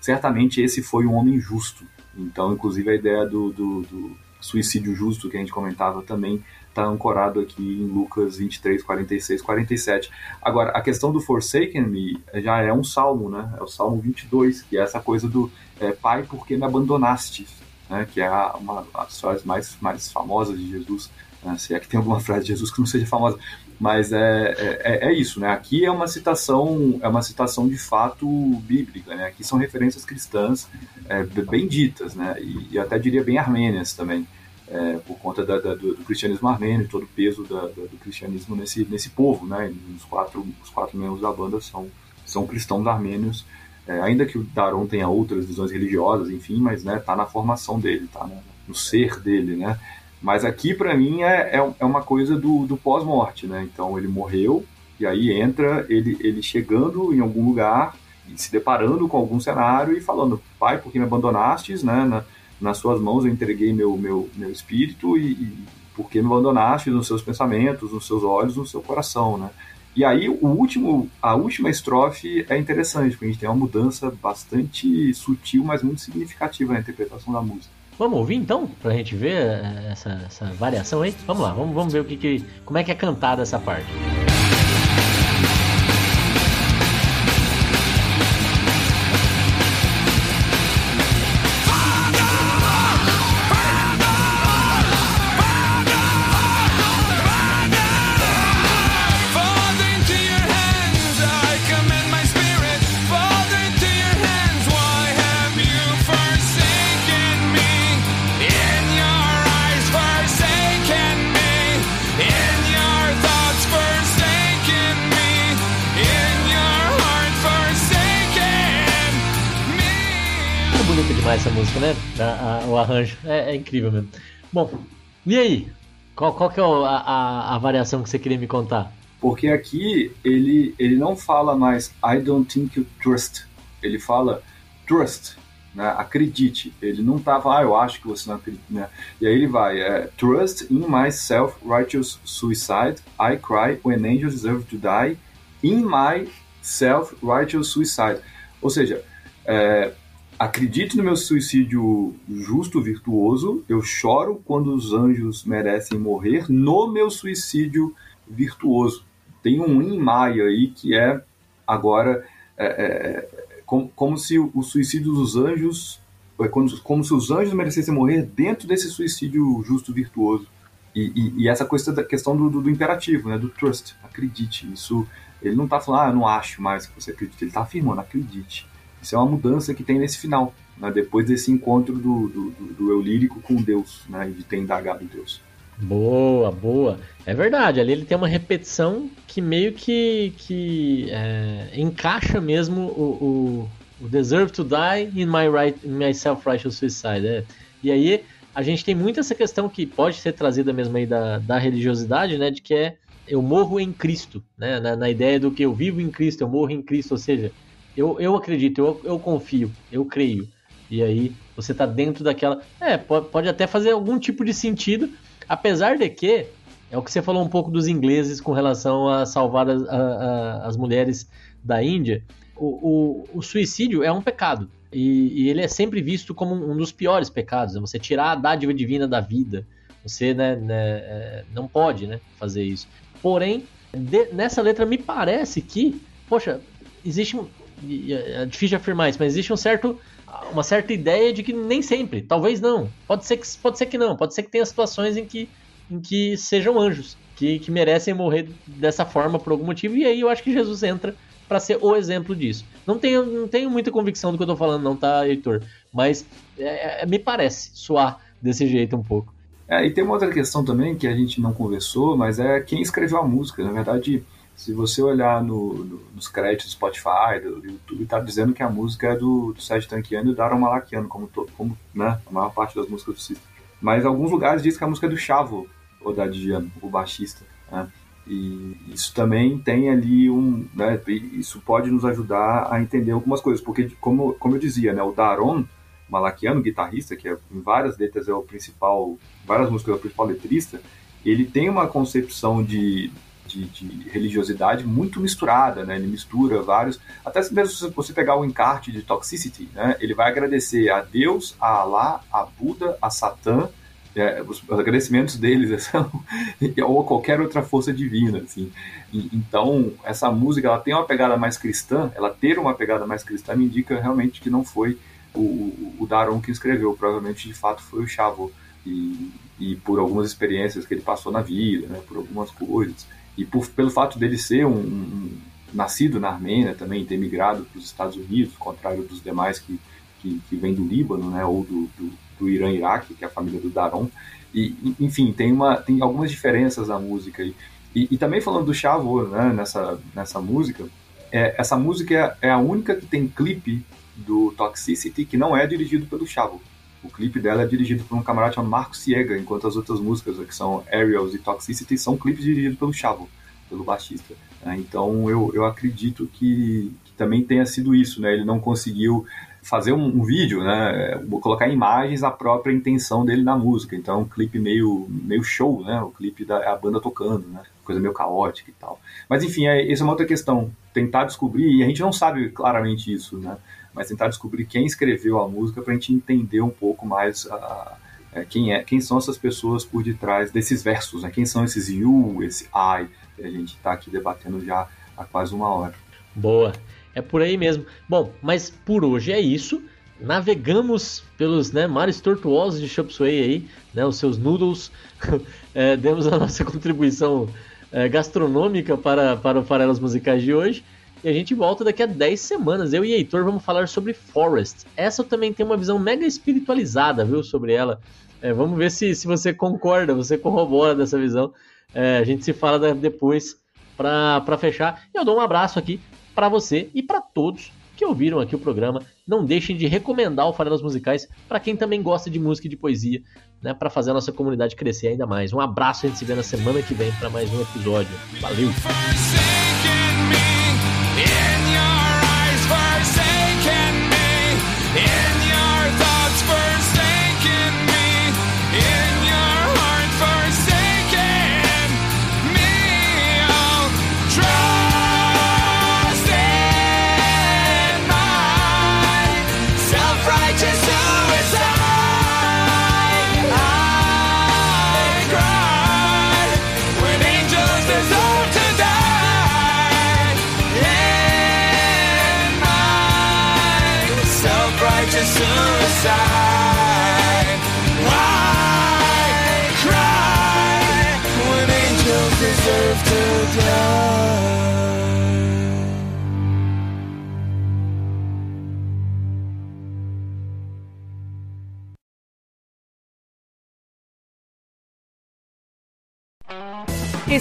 certamente esse foi um homem justo. Então, inclusive, a ideia do, do, do suicídio justo que a gente comentava também está ancorado aqui em Lucas 23, 46, 47. Agora, a questão do Forsaken Me já é um salmo, né? É o Salmo 22, que é essa coisa do é, Pai, por que me abandonaste? Né? Que é uma das frases mais, mais famosas de Jesus. Né? Se é que tem alguma frase de Jesus que não seja famosa. Mas é, é, é, isso, né? Aqui é uma citação, é uma citação de fato bíblica, né? Aqui são referências cristãs é, bem ditas, né? E, e até diria bem armênias também é, por conta da, da, do, do, cristianismo armênio, todo o peso da, do cristianismo nesse, nesse povo, né? Os quatro, os quatro membros da banda são, são cristãos armênios, é, ainda que o Daron tenha outras visões religiosas, enfim, mas né, tá na formação dele, tá no, no ser dele, né? Mas aqui para mim é, é, é, uma coisa do, do pós-morte, né? Então ele morreu e aí entra ele, ele chegando em algum lugar se deparando com algum cenário e falando, pai, por que me abandonastes, né? Nas suas mãos eu entreguei meu, meu, meu espírito e, e porque me abandonaste nos seus pensamentos, nos seus olhos, no seu coração, né? E aí o último, a última estrofe é interessante, porque a gente tem uma mudança bastante sutil, mas muito significativa na interpretação da música. Vamos ouvir então, pra gente ver eh, essa, essa variação aí? Vamos lá, vamos, vamos ver o que, que como é que é cantada essa parte. bonita A, a, o arranjo. É, é, incrível mesmo. Bom, e aí? Qual, qual que é a, a, variação que você queria me contar? Porque aqui ele, ele não fala mais I don't think you trust. Ele fala trust, né? acredite. Ele não tava, ah, eu acho que você não acredita. Né? E aí ele vai, é, trust in my self-righteous suicide. I cry when angels deserve to die. In my self-righteous suicide. Ou seja, é, acredite no meu suicídio justo, virtuoso. Eu choro quando os anjos merecem morrer no meu suicídio virtuoso. Tem um in maia aí que é agora é, é, como, como, se o suicídio dos anjos, é como, como, se os anjos merecessem morrer dentro desse suicídio justo, virtuoso. E, e, e essa coisa da questão do, do, do, imperativo, né, do trust, acredite. Isso, ele não está falando, ah, eu não acho mais que você acredite. Ele está afirmando, acredite. Isso é uma mudança que tem nesse final, né, depois desse encontro do, do, do, eu lírico com Deus, né, de ter indagado Deus. Boa, boa. É verdade, ali ele tem uma repetição que meio que, que é, encaixa mesmo o, o, o, Deserve to Die in My, right, in my Self-Righteous Suicide. É. E aí a gente tem muito essa questão que pode ser trazida mesmo aí da, da religiosidade, né? De que é eu morro em Cristo, né? Na, na ideia do que eu vivo em Cristo, eu morro em Cristo, ou seja, eu, eu acredito, eu, eu confio, eu creio. E aí você tá dentro daquela. É, pode, pode até fazer algum tipo de sentido, apesar de que é o que você falou um pouco dos ingleses com relação a salvar as, a, a, as mulheres da Índia. O, o, o suicídio é um pecado. E, e, ele é sempre visto como um dos piores pecados. Né? Você tirar a dádiva divina da vida. Você né, né, é, não pode né, fazer isso. Porém, de, nessa letra me parece que, poxa, existe é difícil de afirmar isso, mas existe um certo, uma certa ideia de que nem sempre, talvez não, pode ser que, pode ser que não, pode ser que tenha situações em que, em que sejam anjos, que, que merecem morrer dessa forma por algum motivo, e aí eu acho que Jesus entra para ser o exemplo disso. Não tenho, não tenho muita convicção do que eu tô falando, não, tá, Heitor? Mas é, é, me parece soar desse jeito um pouco. É, e tem uma outra questão também que a gente não conversou, mas é quem escreveu a música. Na verdade, se você olhar no, no, nos créditos do Spotify, do, YouTube, está dizendo que a música é do, do Sérgio Tanquiano e do Daron Malakiano, como, to, como né, a maior parte das músicas do System. Mas alguns lugares diz que a música é do Chavo Odadiano, o baixista. Né? E isso também tem ali um. Né, isso pode nos ajudar a entender algumas coisas, porque, como, como eu dizia, né, o Daron Malakiano, guitarrista, que é, em várias letras é o principal, várias músicas é o principal letrista, ele tem uma concepção de, de, de, religiosidade muito misturada, né? Ele mistura vários. Até mesmo se você pegar o encarte de Toxicity, né? Ele vai agradecer a Deus, a Alá, a Buda, a Satã, é, os, os, agradecimentos deles são, ou qualquer outra força divina, assim. E, então, essa música, ela tem uma pegada mais cristã, ela ter uma pegada mais cristã me indica realmente que não foi o, o, o Daron que escreveu, provavelmente de fato foi o Chavo. E, e por algumas experiências que ele passou na vida, né, por algumas coisas. E por, pelo fato dele ser um, um nascido na Armênia também, ter migrado para os Estados Unidos, contrário dos demais que, que, que vêm do Líbano, né, ou do, do, do Irã e Iraque, que é a família do Daron. E, enfim, tem, uma, tem algumas diferenças na música. E, e, e também falando do Chavo né, nessa, nessa música, é, essa música é a única que tem clipe do Toxicity que não é dirigido pelo Chavo. O clipe dela é dirigido por um camarada chamado Marco Ciega, enquanto as outras músicas, que são Aerials e Toxicity, são clipes dirigidos pelo Chavo, pelo baixista. Né? Então eu, eu acredito que, que, também tenha sido isso, né? Ele não conseguiu fazer um, um, vídeo, né? Colocar imagens a própria intenção dele na música. Então é um clipe meio, meio show, né? O clipe da a banda tocando, né? Coisa meio caótica e tal. Mas enfim, é, essa é uma outra questão. Tentar descobrir, e a gente não sabe claramente isso, né? Mas tentar descobrir quem escreveu a música para a gente entender um pouco mais a, a, quem, é, quem são essas pessoas por detrás desses versos, né? quem são esses you, esse I, que a gente está aqui debatendo já há quase uma hora. Boa, é por aí mesmo. Bom, mas por hoje é isso. Navegamos pelos né, mares tortuosos de Chop Suey aí, né, os seus noodles. é, demos a nossa contribuição é, gastronômica para, para o Farelas Musicais de hoje. E a gente volta daqui a 10 semanas. Eu e Heitor vamos falar sobre Forest. Essa eu também tenho uma visão mega espiritualizada, viu, sobre ela. É, vamos ver se, se você concorda, você corrobora dessa visão. É, a gente se fala depois para fechar. Eu dou um abraço aqui para você e para todos que ouviram aqui o programa. Não deixem de recomendar o Farelas Musicais para quem também gosta de música e de poesia, né, para fazer a nossa comunidade crescer ainda mais. Um abraço, a gente se vê na semana que vem para mais um episódio. Valeu!